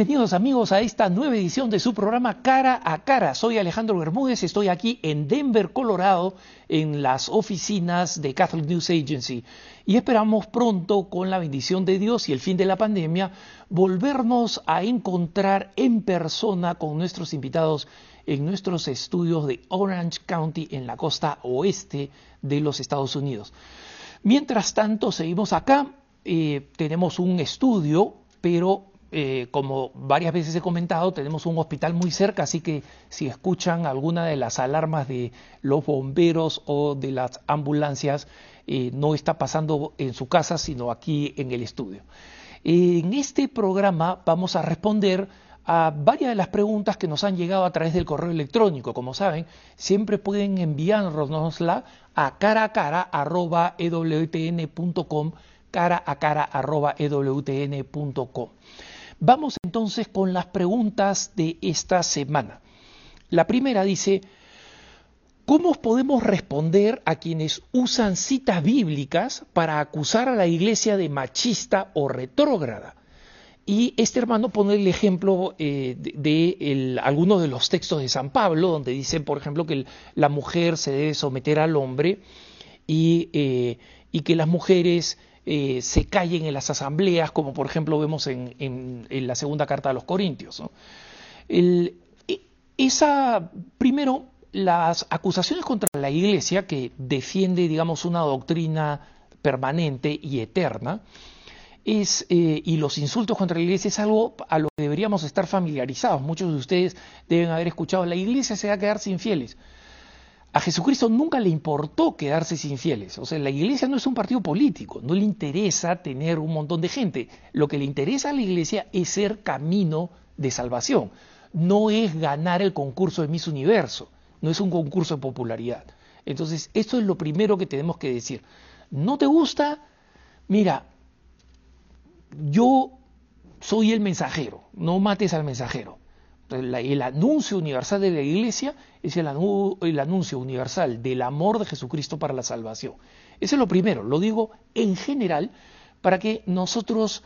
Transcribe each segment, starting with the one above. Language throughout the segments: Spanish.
Bienvenidos amigos a esta nueva edición de su programa Cara a Cara. Soy Alejandro Bermúdez, estoy aquí en Denver, Colorado, en las oficinas de Catholic News Agency. Y esperamos pronto, con la bendición de Dios y el fin de la pandemia, volvernos a encontrar en persona con nuestros invitados en nuestros estudios de Orange County en la costa oeste de los Estados Unidos. Mientras tanto, seguimos acá. Eh, tenemos un estudio, pero eh, como varias veces he comentado, tenemos un hospital muy cerca, así que si escuchan alguna de las alarmas de los bomberos o de las ambulancias, eh, no está pasando en su casa, sino aquí en el estudio. En este programa vamos a responder a varias de las preguntas que nos han llegado a través del correo electrónico. Como saben, siempre pueden enviárnosla a cara a cara arroba cara a cara arroba. Vamos entonces con las preguntas de esta semana. La primera dice, ¿cómo podemos responder a quienes usan citas bíblicas para acusar a la iglesia de machista o retrógrada? Y este hermano pone el ejemplo eh, de, algunos de los textos de San Pablo, donde dice, por ejemplo, que la mujer se debe someter al hombre y, eh, y que las mujeres eh, se callen en las asambleas, como por ejemplo vemos en, la segunda carta de los Corintios. E, esa, primero, las acusaciones contra la Iglesia, que defiende, digamos, una doctrina permanente y eterna, eh, y los insultos contra la iglesia es algo a lo que deberíamos estar familiarizados. Muchos de ustedes deben haber escuchado, la iglesia se va a quedar sin fieles. A Jesucristo nunca le importó quedarse sin fieles. O sea, la iglesia no es un partido político, no le interesa tener un montón de gente. Lo que le interesa a la iglesia es ser camino de salvación. No es ganar el concurso de Miss Universo, no es un concurso de popularidad. Entonces, esto es lo primero que tenemos que decir. ¿No te gusta? Mira, yo soy el mensajero, no mates al mensajero el anuncio universal de la iglesia es el, anuncio universal del amor de Jesucristo para la salvación. Eso es lo primero, lo digo en general para que nosotros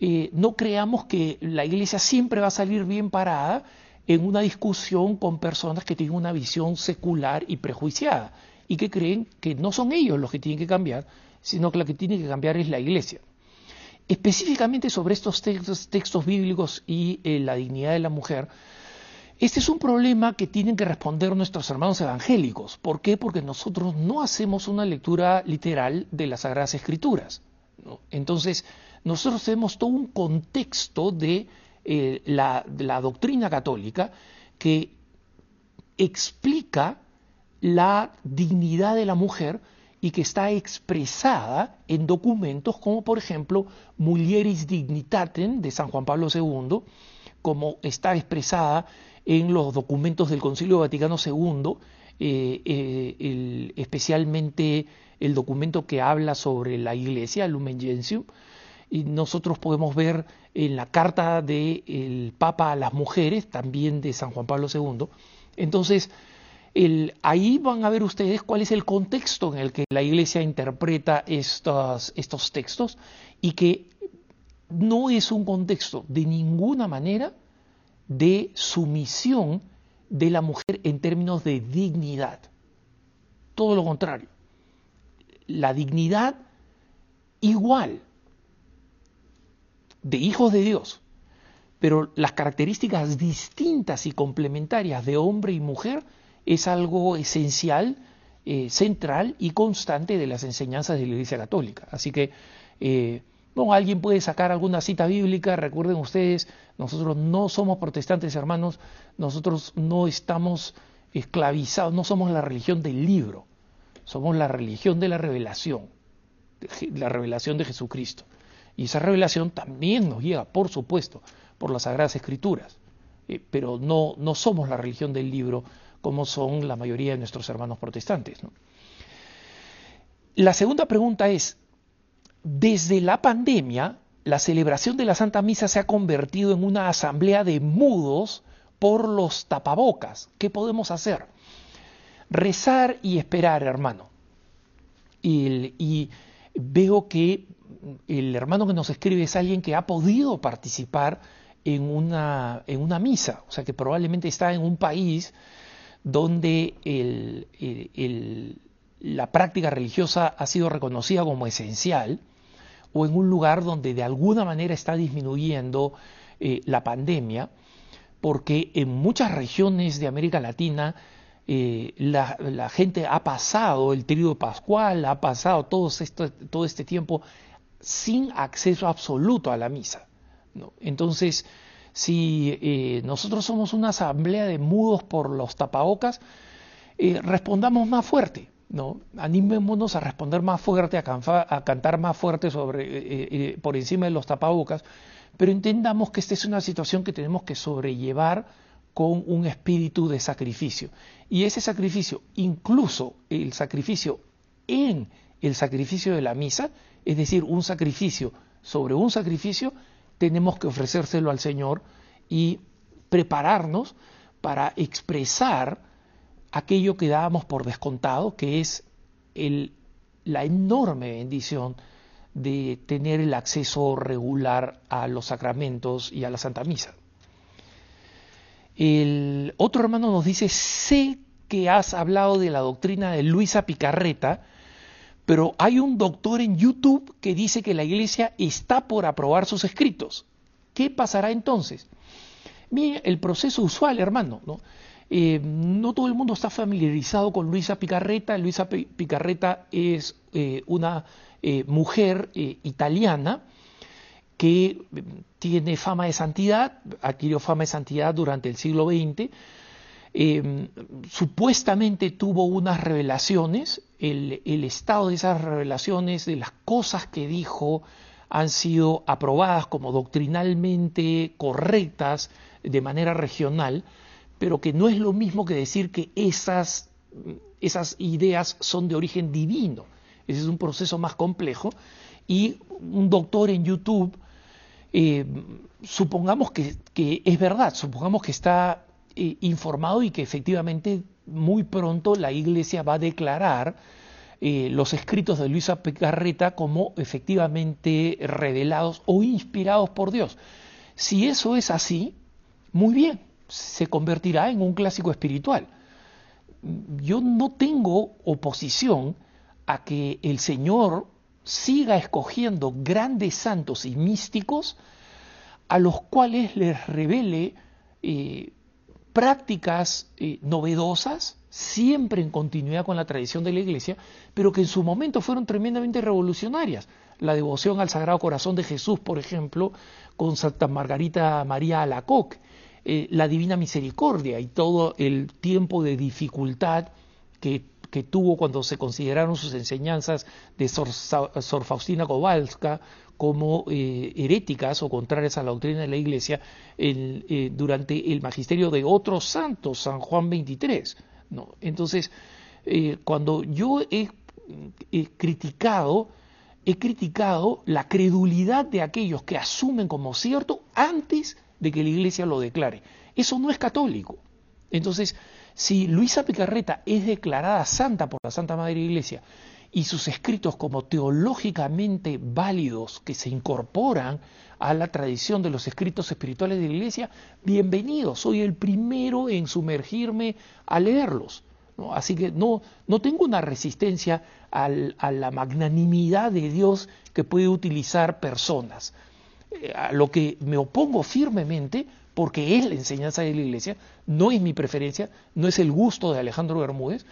eh, no creamos que la iglesia siempre va a salir bien parada en una discusión con personas que tienen una visión secular y prejuiciada y que creen que no son ellos los que tienen que cambiar, sino que la que tiene que cambiar es la iglesia. Específicamente sobre estos textos, bíblicos y eh, la dignidad de la mujer, este es un problema que tienen que responder nuestros hermanos evangélicos. ¿Por qué? Porque nosotros no hacemos una lectura literal de las Sagradas Escrituras. Entonces, nosotros tenemos todo un contexto eh, de la doctrina católica que explica la dignidad de la mujer y que está expresada en documentos como por ejemplo Mulieris Dignitatem de San Juan Pablo II, como está expresada en los documentos del Concilio Vaticano II, eh, eh, especialmente el documento que habla sobre la Iglesia, Lumen Gentium, y nosotros podemos ver en la carta del Papa a las mujeres, también de San Juan Pablo II. Entonces, ahí van a ver ustedes cuál es el contexto en el que la Iglesia interpreta estos, estos textos y que no es un contexto de ninguna manera de sumisión de la mujer en términos de dignidad. Todo lo contrario. La dignidad igual de hijos de Dios, pero las características distintas y complementarias de hombre y mujer es algo esencial, eh, central y constante de las enseñanzas de la Iglesia Católica. Así que, eh, bueno, alguien puede sacar alguna cita bíblica, recuerden ustedes, nosotros no somos protestantes hermanos, nosotros no estamos esclavizados, no somos la religión del libro, somos la religión de la revelación, la revelación de Jesucristo. Y esa revelación también nos llega, por supuesto, por las Sagradas Escrituras, eh, pero no, no somos la religión del libro, como son la mayoría de nuestros hermanos protestantes. La segunda pregunta es, desde la pandemia, la celebración de la Santa Misa se ha convertido en una asamblea de mudos por los tapabocas. ¿Qué podemos hacer? Rezar y esperar, hermano. Y, y, veo que el hermano que nos escribe es alguien que ha podido participar en una, en una misa, o sea que probablemente está en un país donde la práctica religiosa ha sido reconocida como esencial, o en un lugar donde de alguna manera está disminuyendo eh, la pandemia, porque en muchas regiones de América Latina eh, la, gente ha pasado el trío pascual, ha pasado todo, esto, todo este tiempo sin acceso absoluto a la misa. Entonces, si eh, nosotros somos una asamblea de mudos por los tapabocas, eh, respondamos más fuerte, ¿no? Animémonos a responder más fuerte, a, cantar más fuerte sobre, por encima de los tapabocas, pero entendamos que esta es una situación que tenemos que sobrellevar con un espíritu de sacrificio. Y ese sacrificio, incluso el sacrificio en el sacrificio de la misa, es decir, un sacrificio sobre un sacrificio, tenemos que ofrecérselo al Señor y prepararnos para expresar aquello que dábamos por descontado, que es la enorme bendición de tener el acceso regular a los sacramentos y a la Santa Misa. El otro hermano nos dice, sé que has hablado de la doctrina de Luisa Picarreta, pero hay un doctor en YouTube que dice que la iglesia está por aprobar sus escritos. ¿Qué pasará entonces? Mire, el proceso usual, hermano, ¿no? Eh, no todo el mundo está familiarizado con Luisa Picarreta. Luisa Picarreta es eh, una eh, mujer italiana que tiene fama de santidad, adquirió fama de santidad durante el siglo XX, em, supuestamente tuvo unas revelaciones, el, estado de esas revelaciones, de las cosas que dijo, han sido aprobadas como doctrinalmente correctas de manera regional, pero que no es lo mismo que decir que esas, esas ideas son de origen divino. Ese es un proceso más complejo. Y un doctor en YouTube eh, supongamos que, es verdad, supongamos que está eh, informado y que efectivamente muy pronto la Iglesia va a declarar eh, los escritos de Luisa Picarreta como efectivamente revelados o inspirados por Dios. Si eso es así, muy bien, se convertirá en un clásico espiritual. Yo no tengo oposición a que el Señor siga escogiendo grandes santos y místicos a los cuales les revele eh, prácticas eh, novedosas, siempre en continuidad con la tradición de la Iglesia, pero que en su momento fueron tremendamente revolucionarias. La devoción al Sagrado Corazón de Jesús, por ejemplo, con Santa Margarita María Alacoque, eh, la Divina Misericordia y todo el tiempo de dificultad que que tuvo cuando se consideraron sus enseñanzas de Sor, Faustina Kowalska como eh, heréticas o contrarias a la doctrina de la Iglesia eh, durante el magisterio de otros santos, San Juan XXIII. ¿no? Entonces, eh, cuando yo he criticado, he criticado la credulidad de aquellos que asumen como cierto antes de que la Iglesia lo declare. Eso no es católico. Entonces, si Luisa Picarreta es declarada santa por la Santa Madre Iglesia y sus escritos como teológicamente válidos que se incorporan a la tradición de los escritos espirituales de la Iglesia, bienvenido, soy el primero en sumergirme a leerlos. Así que no, no tengo una resistencia a la magnanimidad de Dios que puede utilizar personas. Eh, a lo que me opongo firmemente porque es la enseñanza de la Iglesia, no es mi preferencia, no es el gusto de Alejandro Bermúdez,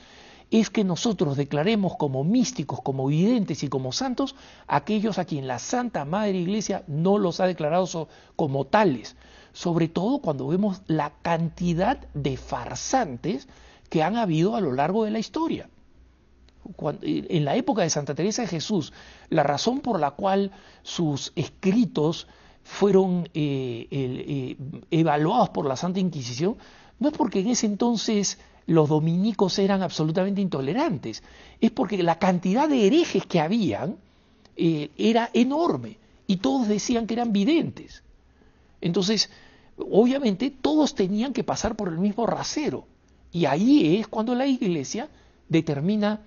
es que nosotros declaremos como místicos, como videntes y como santos aquellos a quien la Santa Madre Iglesia no los ha declarado como tales, sobre todo cuando vemos la cantidad de farsantes que han habido a lo largo de la historia. en la época de Santa Teresa de Jesús, la razón por la cual sus escritos fueron eh, eh, evaluados por la Santa Inquisición, no es porque en ese entonces los dominicos eran absolutamente intolerantes, es porque la cantidad de herejes que habían eh, era enorme y todos decían que eran videntes. Entonces, obviamente todos tenían que pasar por el mismo rasero. Y ahí es cuando la iglesia determina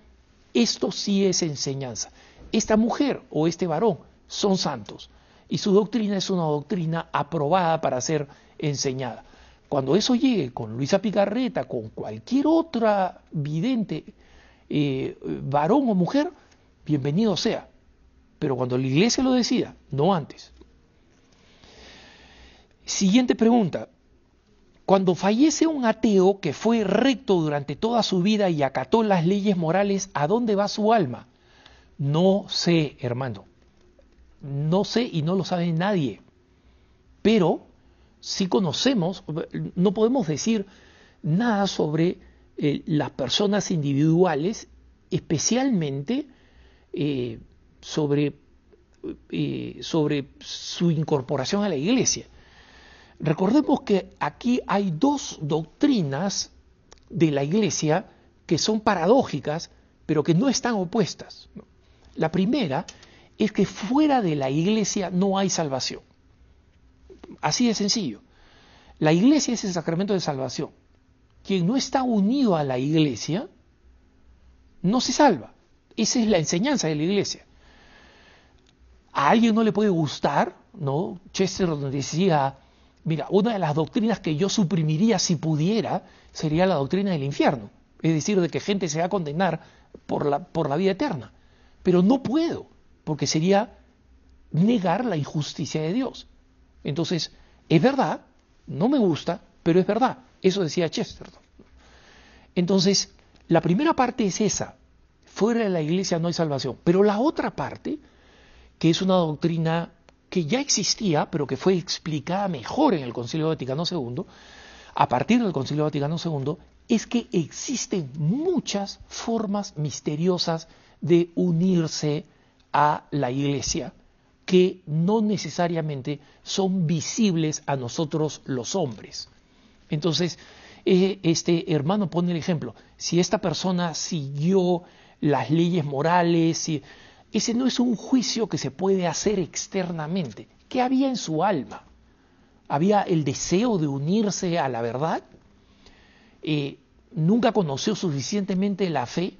esto sí es enseñanza. Esta mujer o este varón son santos y su doctrina es una doctrina aprobada para ser enseñada. Cuando eso llegue con Luisa Picarreta, con cualquier otra vidente, eh, varón o mujer, bienvenido sea. Pero cuando la iglesia lo decida, no antes. Siguiente pregunta. Cuando fallece un ateo que fue recto durante toda su vida y acató las leyes morales, ¿a dónde va su alma? No sé, hermano. No sé y no lo sabe nadie. Pero si conocemos, no podemos decir nada sobre eh, las personas individuales, especialmente eh, sobre, eh, sobre su incorporación a la iglesia. Recordemos que aquí hay dos doctrinas de la Iglesia que son paradójicas, pero que no están opuestas. La primera es que fuera de la Iglesia no hay salvación. Así de sencillo. La Iglesia es el sacramento de salvación. Quien no está unido a la Iglesia no se salva. Esa es la enseñanza de la Iglesia. A alguien no le puede gustar, ¿no? Chester decía Mira, una de las doctrinas que yo suprimiría si pudiera sería la doctrina del infierno, es decir, de que gente se va a condenar por la, por la vida eterna. Pero no puedo, porque sería negar la injusticia de Dios. Entonces, es verdad, no me gusta, pero es verdad. Eso decía Chesterton. Entonces, la primera parte es esa. Fuera de la iglesia no hay salvación. Pero la otra parte, que es una doctrina que ya existía, pero que fue explicada mejor en el Concilio Vaticano II, a partir del Concilio Vaticano II, es que existen muchas formas misteriosas de unirse a la Iglesia que no necesariamente son visibles a nosotros los hombres. Entonces, eh, este hermano pone el ejemplo, si esta persona siguió las leyes morales, ese no es un juicio que se puede hacer externamente. ¿Qué había en su alma? ¿Había el deseo de unirse a la verdad? Eh, ¿Nunca conoció suficientemente la fe?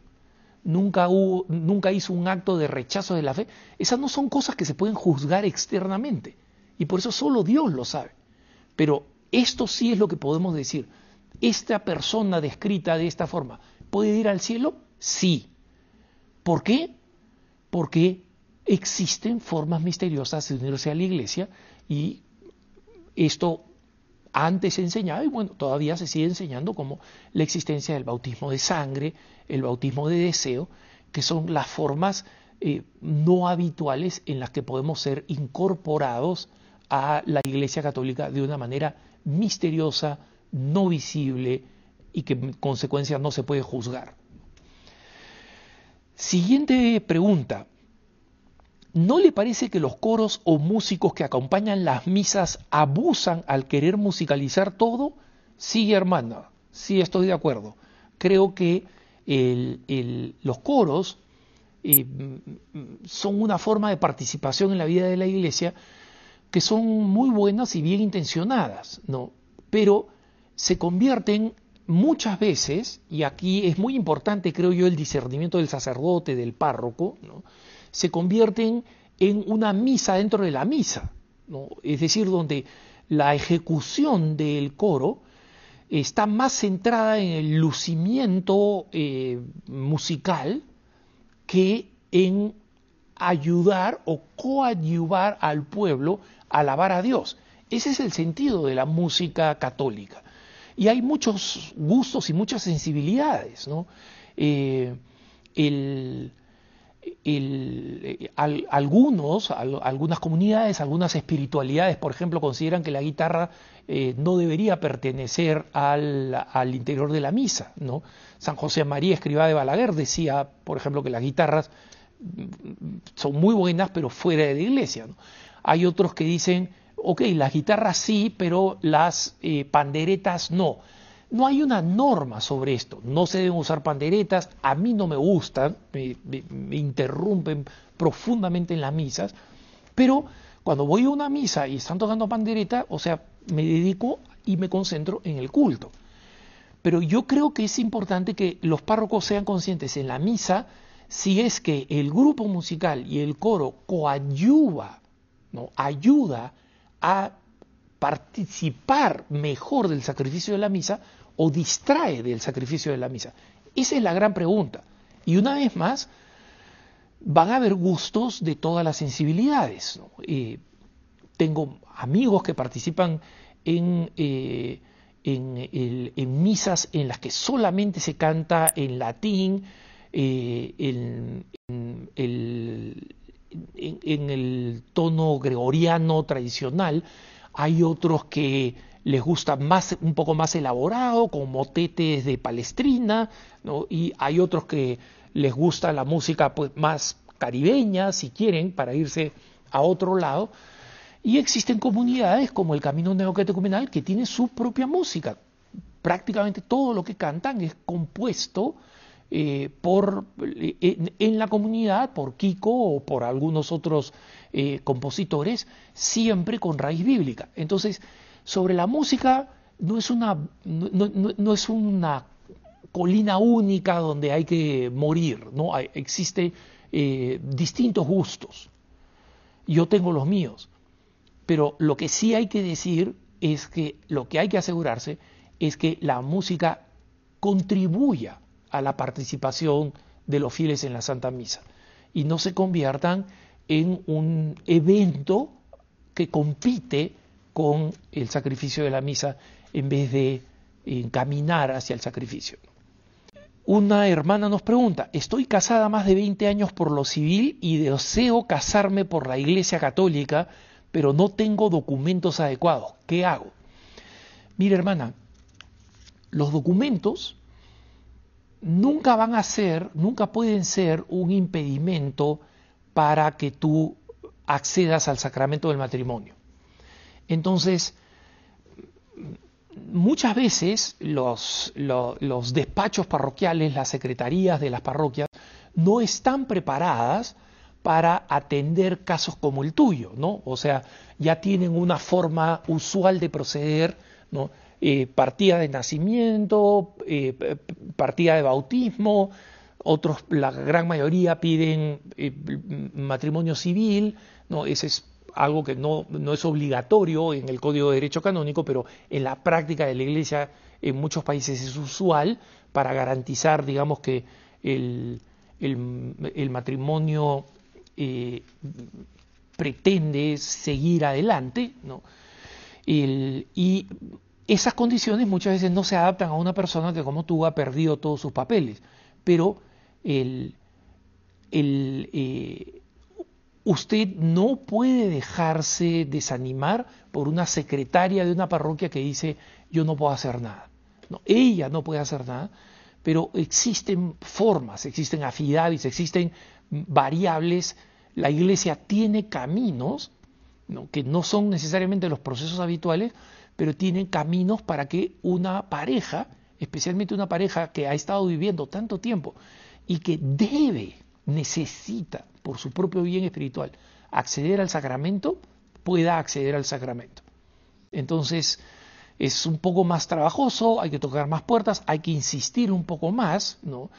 ¿Nunca, ¿Nunca hizo un acto de rechazo de la fe? Esas no son cosas que se pueden juzgar externamente. Y por eso solo Dios lo sabe. Pero esto sí es lo que podemos decir. ¿Esta persona descrita de esta forma puede ir al cielo? Sí. ¿Por qué? porque existen formas misteriosas de unirse a la iglesia y esto antes se enseñaba y bueno, todavía se sigue enseñando como la existencia del bautismo de sangre, el bautismo de deseo, que son las formas eh, no habituales en las que podemos ser incorporados a la Iglesia Católica de una manera misteriosa, no visible y que en consecuencia no se puede juzgar. Siguiente pregunta. ¿No le parece que los coros o músicos que acompañan las misas abusan al querer musicalizar todo? Sí, hermana, sí estoy de acuerdo. Creo que los coros eh, son una forma de participación en la vida de la iglesia que son muy buenas y bien intencionadas, ¿no? Pero se convierten muchas veces, y aquí es muy importante, creo yo, el discernimiento del sacerdote, del párroco, se convierten en una misa dentro de la misa, es decir, donde la ejecución del coro está más centrada en el lucimiento eh, musical que en ayudar o coadyuvar al pueblo a alabar a Dios. Ese es el sentido de la música católica. Y hay muchos gustos y muchas sensibilidades. ¿no? Eh, algunos, algunas comunidades, algunas espiritualidades, por ejemplo, consideran que la guitarra eh, no debería pertenecer al, al, interior de la misa. ¿no? San José María Escribá de Balaguer decía, por ejemplo, que las guitarras son muy buenas, pero fuera de la iglesia. Hay otros que dicen ok, las guitarras sí, pero las eh, panderetas no. No hay una norma sobre esto, no se deben usar panderetas, a mí no me gustan, me, interrumpen profundamente en las misas, pero cuando voy a una misa y están tocando pandereta, o sea, me dedico y me concentro en el culto. Pero yo creo que es importante que los párrocos sean conscientes en la misa si es que el grupo musical y el coro coadyuva ¿no? ayuda a participar mejor del sacrificio de la misa o distrae del sacrificio de la misa? Esa es la gran pregunta. Y una vez más, van a haber gustos de todas las sensibilidades. Eh, tengo amigos que participan en, eh, en, misas en las que solamente se canta en latín, eh, en, en, el tono gregoriano tradicional. Hay otros que les gusta más, un poco más elaborado, con motetes de palestrina, y hay otros que les gusta la música pues, más caribeña, si quieren, para irse a otro lado. Y existen comunidades como el Camino Neocatecumenal que tiene su propia música. Prácticamente todo lo que cantan es compuesto eh, por, eh, en, la comunidad por Kiko o por algunos otros eh, compositores, siempre con raíz bíblica. Entonces, sobre la música no es una, no, es una colina única donde hay que morir, ¿no? Hay, existe distintos gustos. Yo tengo los míos. Pero lo que sí hay que decir es que lo que hay que asegurarse es que la música contribuya a la participación de los fieles en la Santa Misa y no se conviertan en un evento que compite con el sacrificio de la misa en vez de encaminar hacia el sacrificio. Una hermana nos pregunta, estoy casada más de 20 años por lo civil y deseo casarme por la Iglesia Católica, pero no tengo documentos adecuados. ¿Qué hago? Mira, hermana, los documentos nunca van a ser, nunca pueden ser un impedimento para que tú accedas al sacramento del matrimonio. Entonces, muchas veces los, despachos parroquiales, las secretarías de las parroquias, no están preparadas para atender casos como el tuyo, ¿no? O sea, ya tienen una forma usual de proceder, ¿no? Eh, partida de nacimiento, eh, partida de bautismo, otros, la gran mayoría piden eh, matrimonio civil, ¿no? Ese es algo que no, no, es obligatorio en el Código de Derecho Canónico, pero en la práctica de la Iglesia en muchos países es usual para garantizar, digamos, que el, el, el matrimonio eh, pretende seguir adelante, ¿no? y esas condiciones muchas veces no se adaptan a una persona que como tú ha perdido todos sus papeles, pero el, eh, usted no puede dejarse desanimar por una secretaria de una parroquia que dice yo no puedo hacer nada. No, ella no puede hacer nada, pero existen formas, existen afidavis, existen variables la iglesia tiene caminos que no son necesariamente los procesos habituales, pero tienen caminos para que una pareja, especialmente una pareja que ha estado viviendo tanto tiempo y que debe, necesita, por su propio bien espiritual, acceder al sacramento, pueda acceder al sacramento. Entonces, es un poco más trabajoso, hay que tocar más puertas, hay que insistir un poco más, ¿no?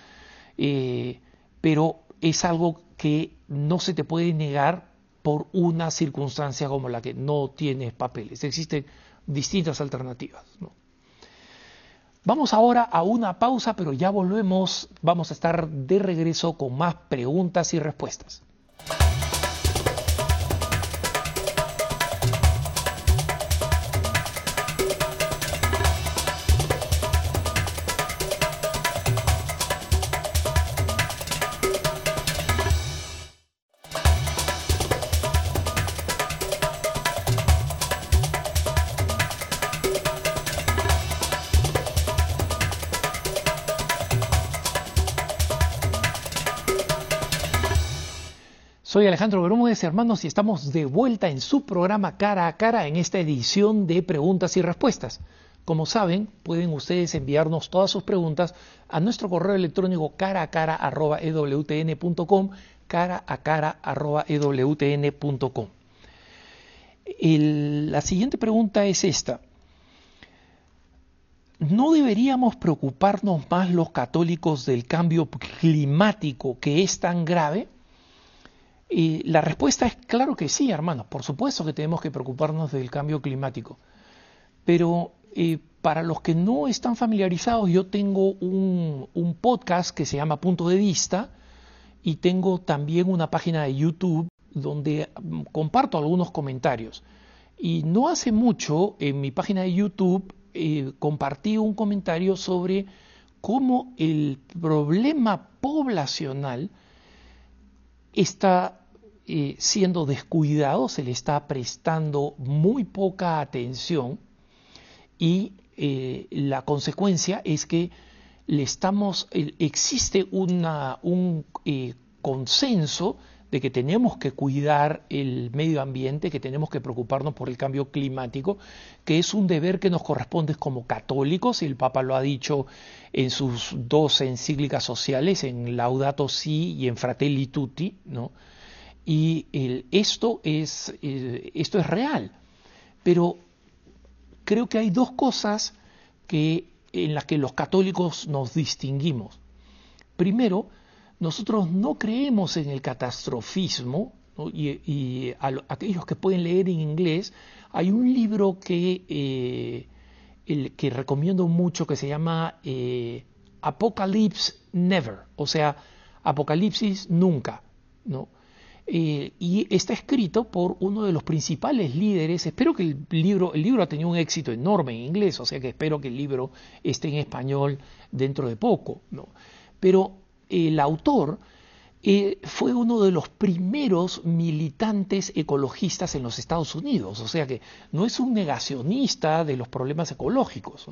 Eh, pero es algo que no se te puede negar por una circunstancia como la que no tienes papeles. Existen distintas alternativas. Vamos ahora a una pausa, pero ya volvemos. Vamos a estar de regreso con más preguntas y respuestas. Soy Alejandro Bermúdez, hermanos, y estamos de vuelta en su programa Cara a Cara en esta edición de preguntas y respuestas. Como saben, pueden ustedes enviarnos todas sus preguntas a nuestro correo electrónico cara a cara ewtn.com, cara a cara ewtn.com. La siguiente pregunta es esta. ¿No deberíamos preocuparnos más los católicos del cambio climático que es tan grave? La respuesta es claro que sí, hermanos. Por supuesto que tenemos que preocuparnos del cambio climático. Pero eh, para los que no están familiarizados, yo tengo un, un, podcast que se llama Punto de Vista y tengo también una página de YouTube donde mm, comparto algunos comentarios. Y no hace mucho en mi página de YouTube eh, compartí un comentario sobre cómo el problema poblacional está eh, siendo descuidado, se le está prestando muy poca atención y eh, la consecuencia es que le estamos, existe un consenso de que tenemos que cuidar el medio ambiente, que tenemos que preocuparnos por el cambio climático, que es un deber que nos corresponde como católicos, y el Papa lo ha dicho en sus dos encíclicas sociales, en Laudato Si y en Fratelli Tutti, ¿no? Y esto, es, esto es real. Pero creo que hay dos cosas que, en las que los católicos nos distinguimos. Primero, nosotros no creemos en el catastrofismo, y, a, aquellos que pueden leer en inglés, hay un libro que, eh, el, que recomiendo mucho que se llama eh, Apocalypse Never, o sea, Apocalipsis nunca, ¿no? Eh, y está escrito por uno de los principales líderes. Espero que el libro, el libro ha tenido un éxito enorme en inglés, o sea que espero que el libro esté en español dentro de poco. ¿no? Pero el autor eh, fue uno de los primeros militantes ecologistas en los Estados Unidos, o sea que no es un negacionista de los problemas ecológicos,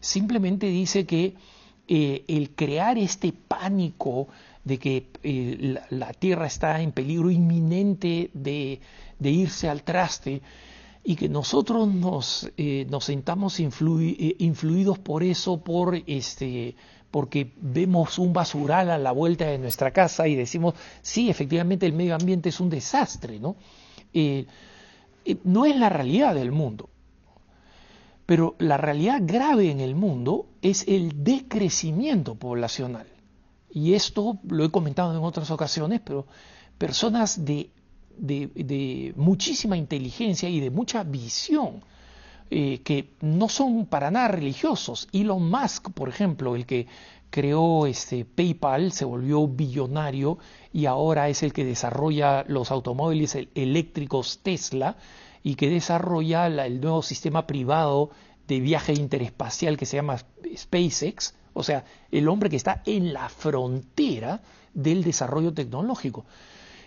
simplemente dice que eh, el crear este pánico de que eh, la, Tierra está en peligro inminente de, irse al traste y que nosotros nos, nos sentamos influidos por eso, por este porque vemos un basural a la vuelta de nuestra casa y decimos, sí, efectivamente el medio ambiente es un desastre, ¿no? Eh, eh, no es la realidad del mundo. Pero la realidad grave en el mundo es el decrecimiento poblacional. Y esto lo he comentado en otras ocasiones, pero personas de, de muchísima inteligencia y de mucha visión eh, que no son para nada religiosos. Elon Musk, por ejemplo, el que creó este PayPal, se volvió billonario y ahora es el que desarrolla los automóviles eléctricos Tesla y que desarrolla el nuevo sistema privado de viaje interespacial que se llama SpaceX, o sea, el hombre que está en la frontera del desarrollo tecnológico.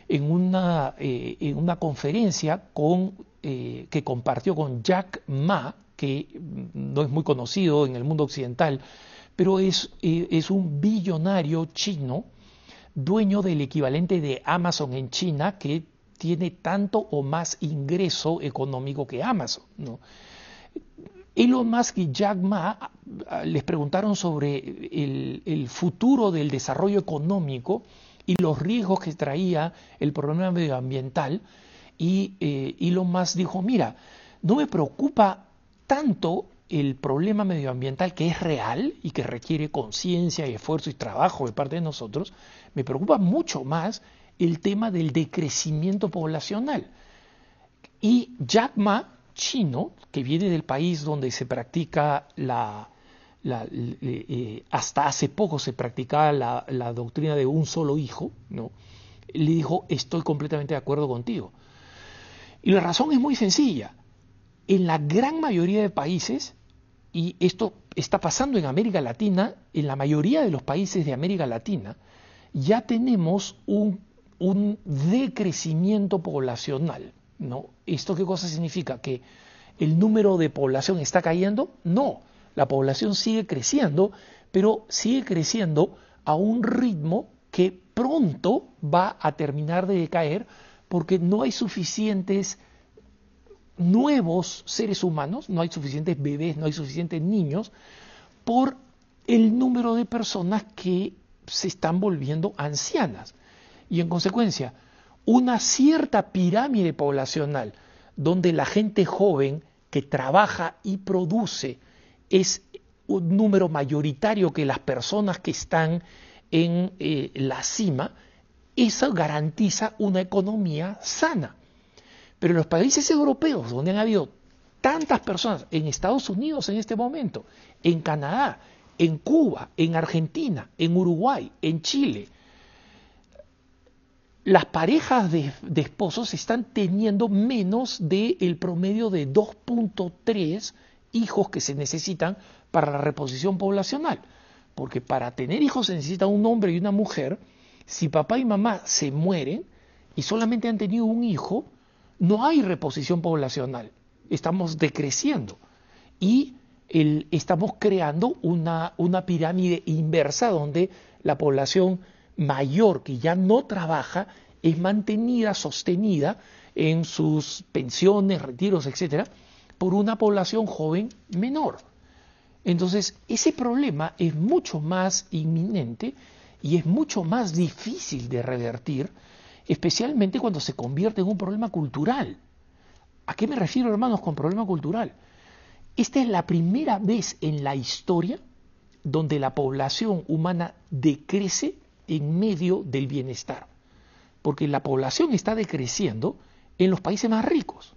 En una, eh, en una conferencia con eh, que compartió con Jack Ma, que no es muy conocido en el mundo occidental, pero es, eh, es un billonario chino, dueño del equivalente de Amazon en China, que tiene tanto o más ingreso económico que Amazon. ¿no? Elon Musk y Jack Ma ah, les preguntaron sobre el, futuro del desarrollo económico y los riesgos que traía el problema medioambiental y eh, Elon Musk dijo, mira, no me preocupa tanto el problema medioambiental que es real y que requiere conciencia y esfuerzo y trabajo de parte de nosotros, me preocupa mucho más el tema del decrecimiento poblacional. Y Jack Ma, chino, que viene del país donde se practica la, eh, hasta hace poco se practicaba la, la, doctrina de un solo hijo, ¿no? le dijo, estoy completamente de acuerdo contigo. Y la razón es muy sencilla. En la gran mayoría de países, y esto está pasando en América Latina, en la mayoría de los países de América Latina, ya tenemos un, decrecimiento poblacional. ¿No? ¿Esto qué cosa significa? ¿Que el número de población está cayendo? No, la población sigue creciendo, pero sigue creciendo a un ritmo que pronto va a terminar de decaer porque no hay suficientes nuevos seres humanos, no hay suficientes bebés, no hay suficientes niños, por el número de personas que se están volviendo ancianas. Y en consecuencia, una cierta pirámide poblacional donde la gente joven que trabaja y produce es un número mayoritario que las personas que están en eh, la cima, eso garantiza una economía sana. Pero en los países europeos, donde han habido tantas personas, en Estados Unidos en este momento, en Canadá, en Cuba, en Argentina, en Uruguay, en Chile, las parejas de, esposos están teniendo menos del promedio de 2.3 hijos que se necesitan para la reposición poblacional. Porque para tener hijos se necesita un hombre y una mujer. Si papá y mamá se mueren y solamente han tenido un hijo, no hay reposición poblacional. Estamos decreciendo. Y estamos creando una, una pirámide inversa donde la población mayor que ya no trabaja es mantenida, sostenida en sus pensiones, retiros, etcétera, por una población joven menor. Entonces, ese problema es mucho más inminente y es mucho más difícil de revertir, especialmente cuando se convierte en un problema cultural. ¿A qué me refiero, hermanos, con problema cultural? Esta es la primera vez en la historia donde la población humana decrece en medio del bienestar, porque la población está decreciendo en los países más ricos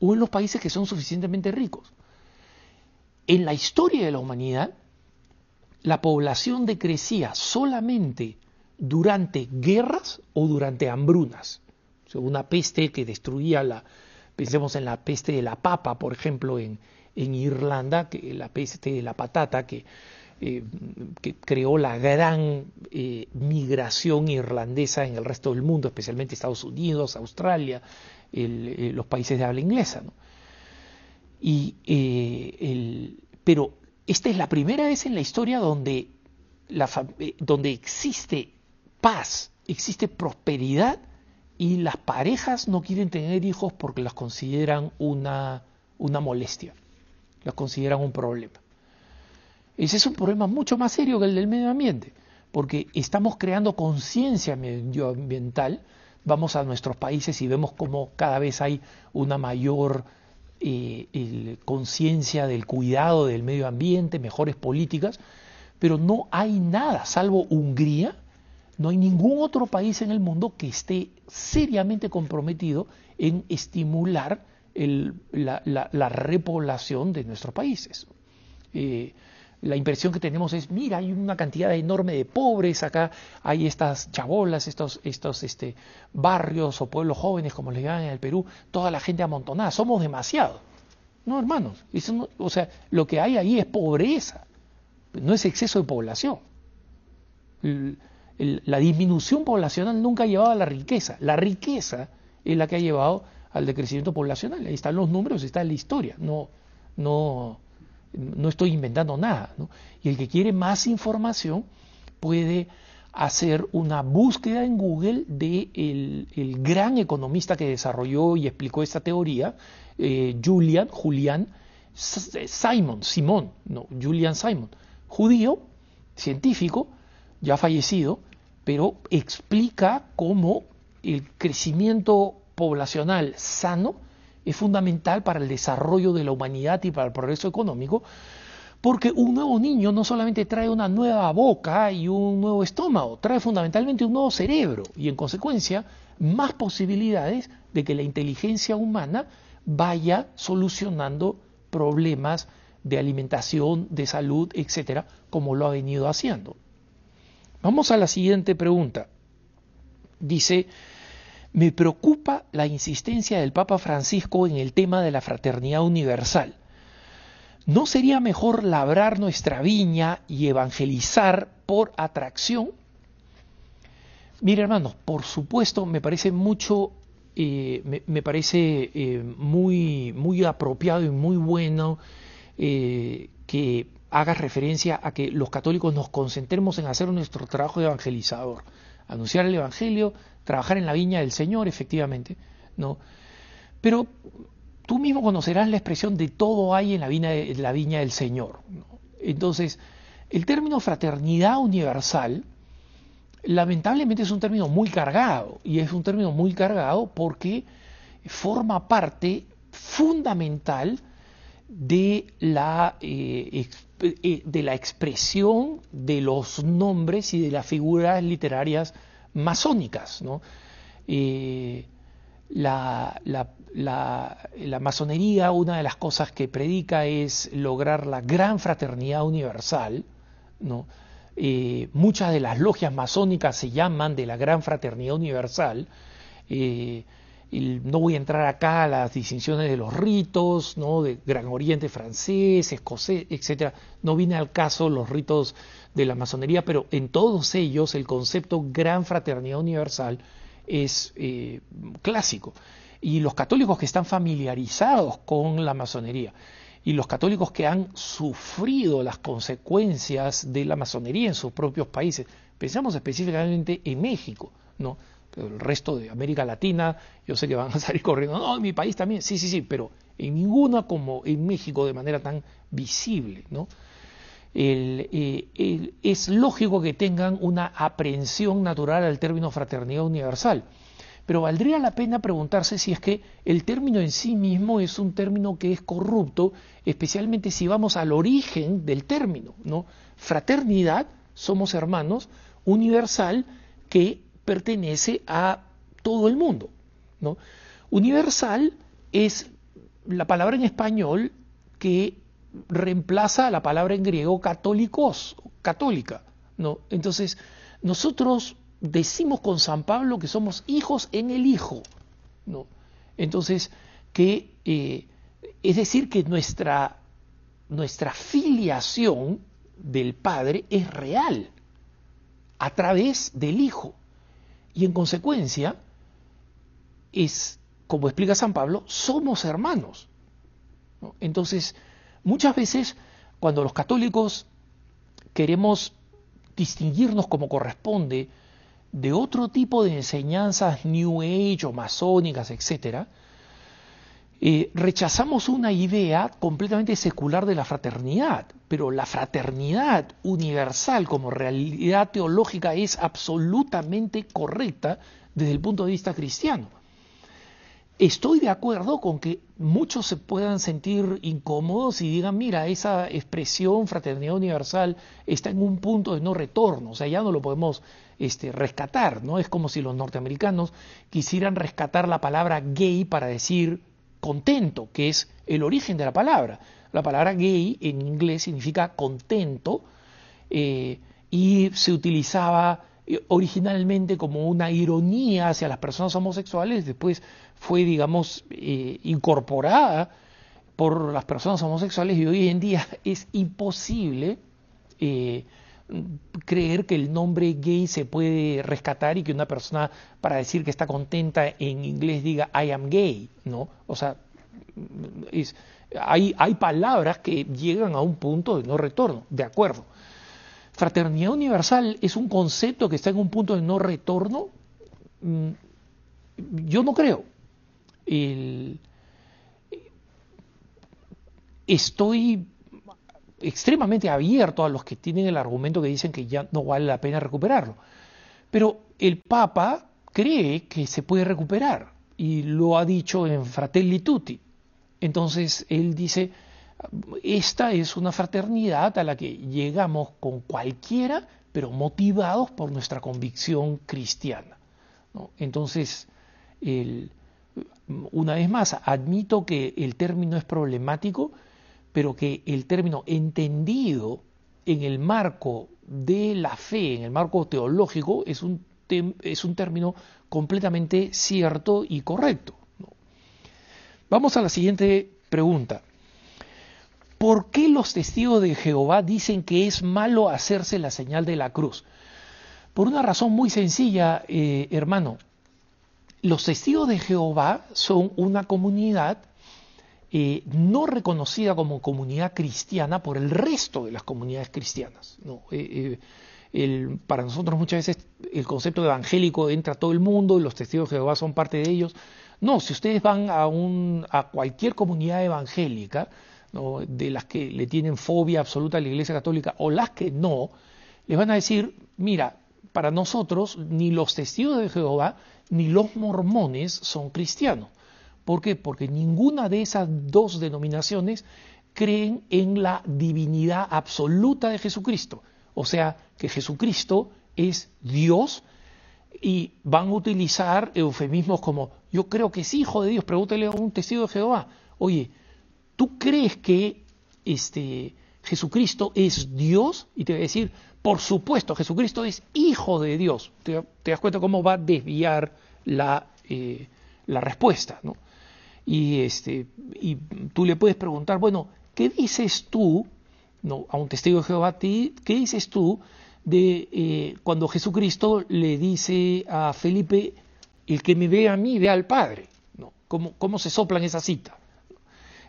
o en los países que son suficientemente ricos. En la historia de la humanidad, la población decrecía solamente durante guerras o durante hambrunas. una peste que destruía la, pensemos en la peste de la papa, por ejemplo, en, Irlanda, que la peste de la patata, que, eh, creó la gran eh, migración irlandesa en el resto del mundo, especialmente Estados Unidos, Australia, eh, los países de habla inglesa. Y, el, pero esta es la primera vez en la historia donde, la, donde existe paz, existe prosperidad y las parejas no quieren tener hijos porque las consideran una, una molestia, las consideran un problema. Ese es un problema mucho más serio que el del medio ambiente, porque estamos creando conciencia medioambiental, vamos a nuestros países y vemos cómo cada vez hay una mayor eh, conciencia del cuidado del medio ambiente, mejores políticas, pero no hay nada, salvo Hungría, no hay ningún otro país en el mundo que esté seriamente comprometido en estimular la, repoblación de nuestros países. Eh, la impresión que tenemos es, mira, hay una cantidad enorme de pobres, acá hay estas chabolas, estos, estos este, barrios o pueblos jóvenes, como les llaman en el Perú, toda la gente amontonada, somos demasiados. No, hermanos, o sea, lo que hay ahí es pobreza, no es exceso de población la disminución poblacional nunca ha llevado a la riqueza. La riqueza es la que ha llevado al decrecimiento poblacional. Ahí están los números, está la historia. No, no, no estoy inventando nada. Y el que quiere más información puede hacer una búsqueda en Google de el, gran economista que desarrolló y explicó esta teoría, eh, Julian, Julian Simon, Simón, no, Julian Simon, judío, científico, ya fallecido, pero explica cómo el crecimiento poblacional sano es fundamental para el desarrollo de la humanidad y para el progreso económico, porque un nuevo niño no solamente trae una nueva boca y un nuevo estómago, trae fundamentalmente un nuevo cerebro y en consecuencia más posibilidades de que la inteligencia humana vaya solucionando problemas de alimentación, de salud, etcétera, como lo ha venido haciendo. Vamos a la siguiente pregunta. Dice, me preocupa la insistencia del Papa Francisco en el tema de la fraternidad universal. ¿No sería mejor labrar nuestra viña y evangelizar por atracción? Mire, hermanos, por supuesto, me parece mucho, eh, me, parece eh, muy, muy apropiado y muy bueno eh, que haga referencia a que los católicos nos concentremos en hacer nuestro trabajo de evangelizador, anunciar el Evangelio, trabajar en la viña del Señor, efectivamente, ¿no? Pero tú mismo conocerás la expresión de todo hay en la viña, la viña del Señor. Entonces, el término fraternidad universal, lamentablemente es un término muy cargado, y es un término muy cargado porque forma parte fundamental de la eh, eh, de la expresión de los nombres y de las figuras literarias masónicas. ¿no? la, la, masonería, una de las cosas que predica es lograr la gran fraternidad universal. ¿no? Eh, muchas de las logias masónicas se llaman de la gran fraternidad universal. Eh, no voy a entrar acá a las distinciones de los ritos, ¿no? de Gran Oriente francés, escocés, etc. No viene al caso los ritos de la masonería, pero en todos ellos el concepto gran fraternidad universal es eh, clásico. Y los católicos que están familiarizados con la masonería y los católicos que han sufrido las consecuencias de la masonería en sus propios países, pensamos específicamente en México, ¿no? Pero el resto de América Latina, yo sé que van a salir corriendo, no, en mi país también, sí, sí, sí, pero en ninguna como en México de manera tan visible, ¿no? Eh, es lógico que tengan una aprehensión natural al término fraternidad universal, pero valdría la pena preguntarse si es que el término en sí mismo es un término que es corrupto, especialmente si vamos al origen del término, ¿no? Fraternidad, somos hermanos, universal, que pertenece a todo el mundo, ¿no? Universal es la palabra en español que reemplaza la palabra en griego católicos, católica. ¿no? Entonces, nosotros decimos con San Pablo que somos hijos en el Hijo. ¿no? Entonces, que, eh, es decir, que nuestra, nuestra filiación del Padre es real a través del Hijo. Y en consecuencia, es, como explica San Pablo, somos hermanos. Entonces, Muchas veces, cuando los católicos queremos distinguirnos como corresponde de otro tipo de enseñanzas New Age o masónicas, etc., eh, rechazamos una idea completamente secular de la fraternidad, pero la fraternidad universal como realidad teológica es absolutamente correcta desde el punto de vista cristiano. Estoy de acuerdo con que muchos se puedan sentir incómodos y digan, mira, esa expresión fraternidad universal está en un punto de no retorno, o sea, ya no lo podemos este, rescatar, ¿no? Es como si los norteamericanos quisieran rescatar la palabra gay para decir contento, que es el origen de la palabra. La palabra gay en inglés significa contento eh, y se utilizaba originalmente como una ironía hacia las personas homosexuales, después fue, digamos, eh, incorporada por las personas homosexuales y hoy en día es imposible eh, creer que el nombre gay se puede rescatar y que una persona para decir que está contenta en inglés diga I am gay, ¿no? O sea, hay, hay palabras que llegan a un punto de no retorno, de acuerdo. Fraternidad universal es un concepto que está en un punto de no retorno. Mm, yo no creo. estoy extremadamente abierto a los que tienen el argumento que dicen que ya no vale la pena recuperarlo. Pero el Papa cree que se puede recuperar y lo ha dicho en Fratelli Tutti. Entonces él dice, esta es una fraternidad a la que llegamos con cualquiera, pero motivados por nuestra convicción cristiana. Entonces, una vez más, admito que el término es problemático, pero que el término entendido en el marco de la fe, en el marco teológico, es un, es un término completamente cierto y correcto. Vamos a la siguiente pregunta. ¿Por qué los testigos de Jehová dicen que es malo hacerse la señal de la cruz? Por una razón muy sencilla, eh, hermano. Los testigos de Jehová son una comunidad eh, no reconocida como comunidad cristiana por el resto de las comunidades cristianas. Eh, para nosotros muchas veces el concepto evangélico entra a todo el mundo y los testigos de Jehová son parte de ellos. No, si ustedes van a, cualquier comunidad evangélica, de las que le tienen fobia absoluta a la Iglesia Católica o las que no, les van a decir, mira, para nosotros ni los testigos de Jehová ni los mormones son cristianos. ¿Por qué? Porque ninguna de esas dos denominaciones creen en la divinidad absoluta de Jesucristo. O sea, que Jesucristo es Dios y van a utilizar eufemismos como yo creo que es hijo de Dios, pregúntale a un testigo de Jehová, oye, ¿tú crees que este, Jesucristo es Dios? Y te va a decir, por supuesto, Jesucristo es hijo de Dios. Te, das cuenta cómo va a desviar la, eh, la respuesta, ¿no? Y, este, y tú le puedes preguntar, bueno, ¿qué dices tú, no, a un testigo de Jehová, qué dices tú de eh, cuando Jesucristo le dice a Felipe, el que me ve a mí, ve al Padre. ¿no? ¿Cómo, ¿Cómo, se soplan esa cita?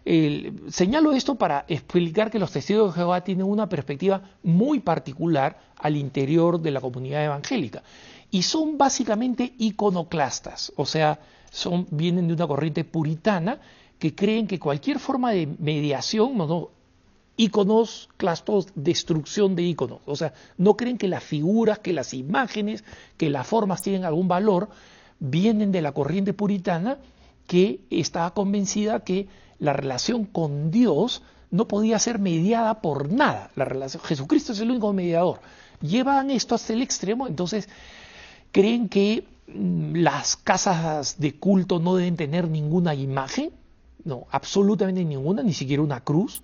Señalo esto para explicar que los testigos de Jehová tienen una perspectiva muy particular al interior de la comunidad evangélica y son básicamente iconoclastas, o sea, son, vienen de una corriente puritana que creen que cualquier forma de mediación, no, íconos, clastos, destrucción de íconos. O sea, no creen que las figuras, que las imágenes, que las formas tienen algún valor, vienen de la corriente puritana que estaba convencida que la relación con Dios no podía ser mediada por nada. La relación, Jesucristo es el único mediador. Llevan esto hasta el extremo, entonces creen que mm, las casas de culto no deben tener ninguna imagen, no, absolutamente ninguna, ni siquiera una cruz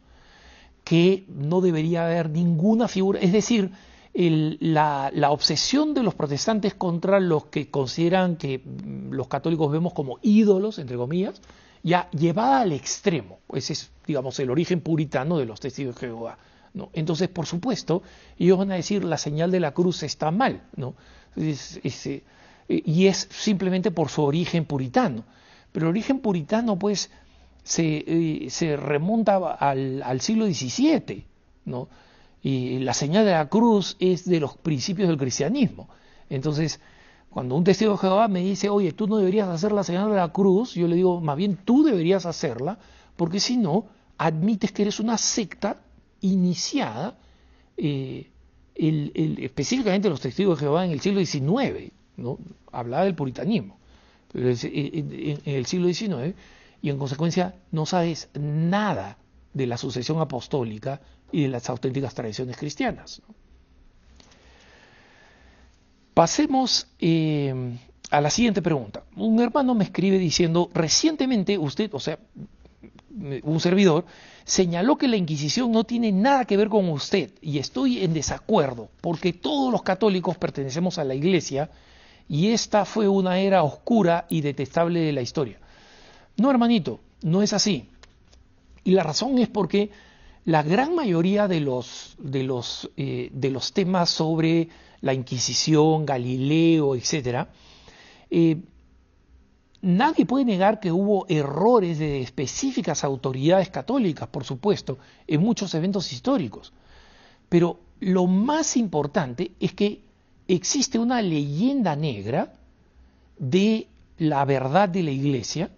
que no debería haber ninguna figura, es decir, la, obsesión de los protestantes contra los que consideran que mm, los católicos vemos como ídolos, entre comillas, ya llevada al extremo. Ese es, digamos, el origen puritano de los testigos de Jehová. Entonces, por supuesto, ellos van a decir la señal de la cruz está mal, ¿no? Eh, y es simplemente por su origen puritano. Pero el origen puritano, pues, se, eh, remonta al, al, siglo XVII, ¿no? Y la señal de la cruz es de los principios del cristianismo. Entonces, cuando un testigo de Jehová me dice, oye, tú no deberías hacer la señal de la cruz, yo le digo, más bien tú deberías hacerla, porque si no, admites que eres una secta iniciada, eh, específicamente los testigos de Jehová en el siglo XIX, ¿no? hablaba del puritanismo, pero en el siglo XIX y en consecuencia no sabes nada de la sucesión apostólica y de las auténticas tradiciones cristianas. Pasemos eh, a la siguiente pregunta. Un hermano me escribe diciendo, recientemente usted, o sea, un servidor, señaló que la Inquisición no tiene nada que ver con usted y estoy en desacuerdo porque todos los católicos pertenecemos a la Iglesia y esta fue una era oscura y detestable de la historia. No, hermanito, no es así. Y la razón es porque la gran mayoría de los, de los, eh, de los temas sobre la Inquisición, Galileo, etc., eh, nadie puede negar que hubo errores de específicas autoridades católicas, por supuesto, en muchos eventos históricos. Pero lo más importante es que existe una leyenda negra de la verdad de la Iglesia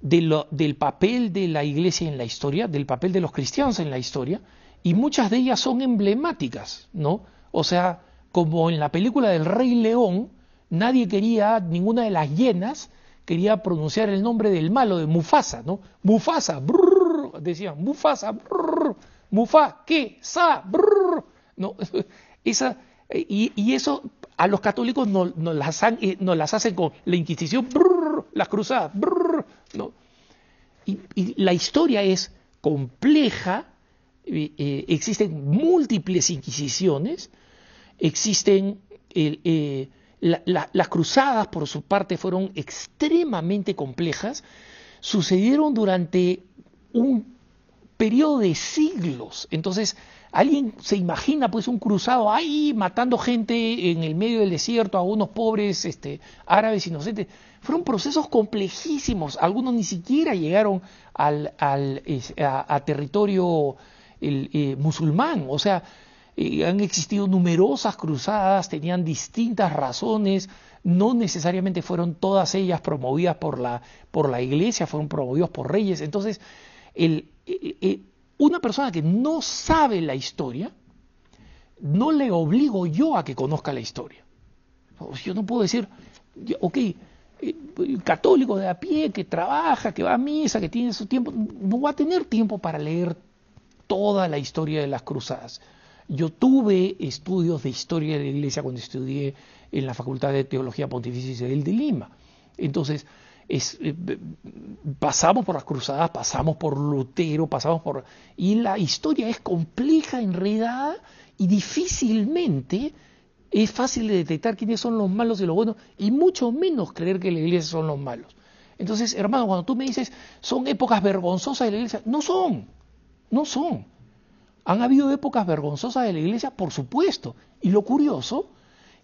del papel de la iglesia en la historia, del papel de los cristianos en la historia, y muchas de ellas son emblemáticas, ¿no? O sea, como en la película del Rey León, nadie quería, ninguna de las hienas quería pronunciar el nombre del malo de Mufasa, ¿no? Mufasa, brrr, decían, Mufasa, brrr, Mufa, ¿qué? Sa, brrr, ¿no? Esa, y, eso a los católicos nos, las, eh, las hacen con la Inquisición, brrr, las cruzadas, brrr, ¿no? Y, la historia es compleja, eh, eh, existen múltiples inquisiciones, existen eh, las cruzadas por su parte fueron extremadamente complejas, sucedieron durante un periodo de siglos. Entonces, alguien se imagina pues un cruzado ahí matando gente en el medio del desierto a unos pobres este, árabes inocentes. Fueron procesos complejísimos, algunos ni siquiera llegaron al, a, territorio eh, musulmán, o sea, eh, han existido numerosas cruzadas, tenían distintas razones, no necesariamente fueron todas ellas promovidas por la, por la iglesia, fueron promovidos por reyes. Entonces, el, eh, una persona que no sabe la historia, no le obligo yo a que conozca la historia. Yo no puedo decir, ok, el católico de a pie que trabaja, que va a misa, que tiene su tiempo, no va a tener tiempo para leer toda la historia de las cruzadas. Yo tuve estudios de historia de la Iglesia cuando estudié en la Facultad de Teología Pontificia Isabel de Lima. Entonces, eh, pasamos por las cruzadas, pasamos por Lutero, pasamos por... Y la historia es compleja, enredada y difícilmente es fácil de detectar quiénes son los malos y los buenos y mucho menos creer que la iglesia son los malos. Entonces, hermano, cuando tú me dices, son épocas vergonzosas de la iglesia, no son, no son. Han habido épocas vergonzosas de la iglesia, por supuesto. Y lo curioso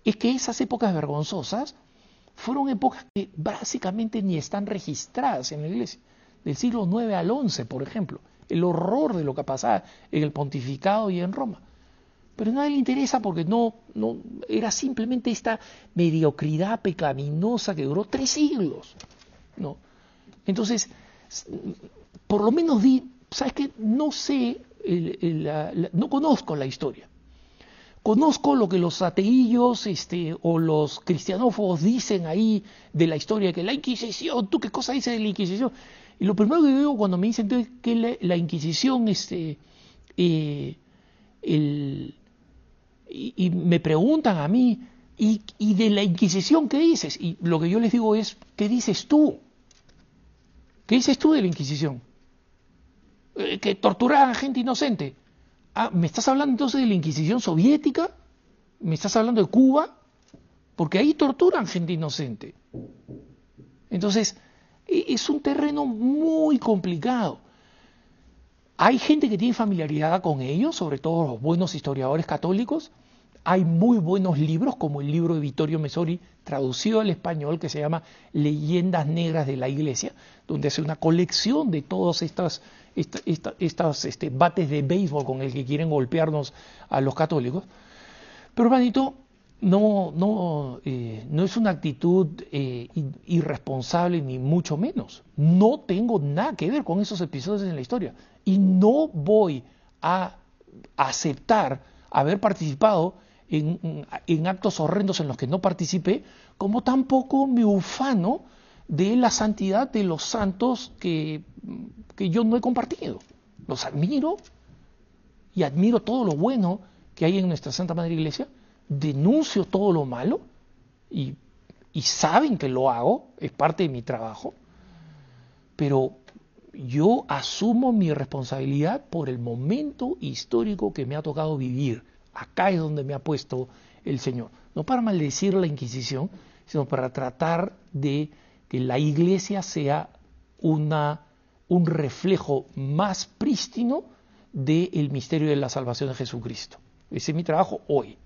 es que esas épocas vergonzosas fueron épocas que básicamente ni están registradas en la iglesia. Del siglo IX al XI, por ejemplo. El horror de lo que pasaba en el pontificado y en Roma. Pero nadie le interesa porque no, no era simplemente esta mediocridad pecaminosa que duró tres siglos. ¿no? Entonces, por lo menos di, ¿sabes qué? No sé no conozco la historia. Conozco lo que los ateillos este, o los cristianófobos dicen ahí de la historia, que la Inquisición, ¿tú qué cosa dices de la Inquisición? Y lo primero que veo cuando me dicen que la, Inquisición, este, eh, y, me preguntan a mí, ¿y, ¿y de la Inquisición qué dices? Y lo que yo les digo es, ¿qué dices tú? ¿Qué dices tú de la Inquisición? Eh, que torturaban a gente inocente. Ah, ¿me estás hablando entonces de la Inquisición soviética? ¿Me estás hablando de Cuba? Porque ahí torturan gente inocente. Entonces, e, es un terreno muy complicado. Hay gente que tiene familiaridad con ellos, sobre todo los buenos historiadores católicos. Hay muy buenos libros, como el libro de Vittorio Mesori, traducido al español, que se llama Leyendas Negras de la Iglesia, donde hace una colección de todas estas estos este, bates de béisbol con el que quieren golpearnos a los católicos. Pero, hermanito, no, no, eh, no es una actitud eh, irresponsable ni mucho menos. No tengo nada que ver con esos episodios en la historia. Y no voy a aceptar haber participado en, actos horrendos en los que no participé, como tampoco me ufano de la santidad de los santos que, yo no he compartido. Los admiro y admiro todo lo bueno que hay en nuestra Santa Madre Iglesia, denuncio todo lo malo y, y saben que lo hago, es parte de mi trabajo, pero yo asumo mi responsabilidad por el momento histórico que me ha tocado vivir. Acá es donde me ha puesto el Señor. No para maldecir la Inquisición, sino para tratar de que la iglesia sea una, un reflejo más prístino del misterio de la salvación de Jesucristo. Ese es mi trabajo hoy.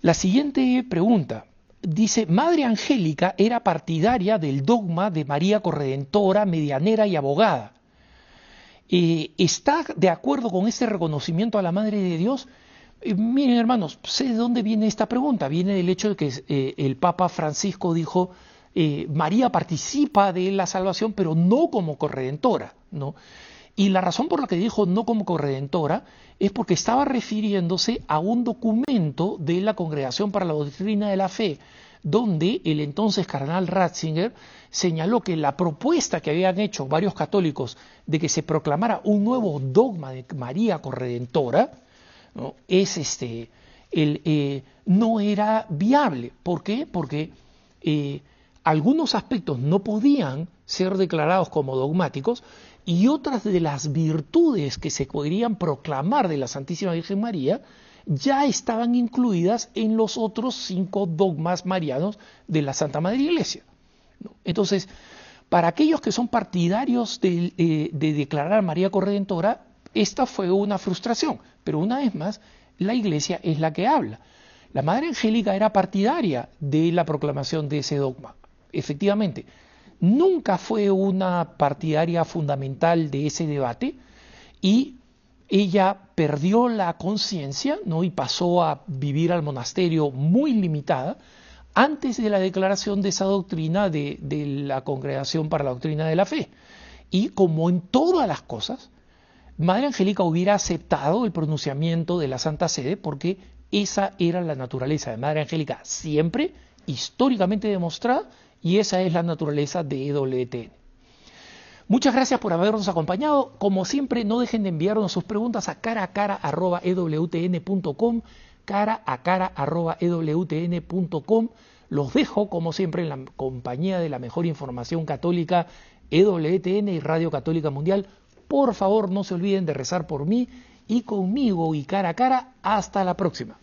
La siguiente pregunta dice, Madre Angélica era partidaria del dogma de María Corredentora, medianera y abogada. Eh, ¿Está de acuerdo con ese reconocimiento a la Madre de Dios? Miren hermanos, sé de dónde viene esta pregunta. Viene del hecho de que eh, el Papa Francisco dijo, eh, María participa de la salvación, pero no como corredentora, ¿no? Y la razón por la que dijo no como corredentora es porque estaba refiriéndose a un documento de la Congregación para la Doctrina de la Fe, donde el entonces cardenal Ratzinger señaló que la propuesta que habían hecho varios católicos de que se proclamara un nuevo dogma de María corredentora, ¿no? es este, eh, no era viable. ¿Por qué? Porque eh, algunos aspectos no podían ser declarados como dogmáticos y otras de las virtudes que se podrían proclamar de la Santísima Virgen María ya estaban incluidas en los otros cinco dogmas marianos de la Santa Madre Iglesia. Entonces, para aquellos que son partidarios de, eh, de declarar a María Corredentora, esta fue una frustración, pero una vez más, la Iglesia es la que habla. La Madre Angélica era partidaria de la proclamación de ese dogma efectivamente, nunca fue una partidaria fundamental de ese debate y ella perdió la conciencia ¿no? y pasó a vivir al monasterio muy limitada antes de la declaración de esa doctrina de, de la Congregación para la Doctrina de la Fe. Y como en todas las cosas, Madre Angélica hubiera aceptado el pronunciamiento de la Santa Sede porque esa era la naturaleza de Madre Angélica, siempre históricamente demostrada y esa es la naturaleza de EWTN. Muchas gracias por habernos acompañado. Como siempre, no dejen de enviarnos sus preguntas a cara a cara arroba ewtn.com, cara a cara arroba ewtn.com. Los dejo, como siempre, en la compañía de la mejor información católica, EWTN y Radio Católica Mundial. Por favor, no se olviden de rezar por mí y conmigo y cara a cara. Hasta la próxima.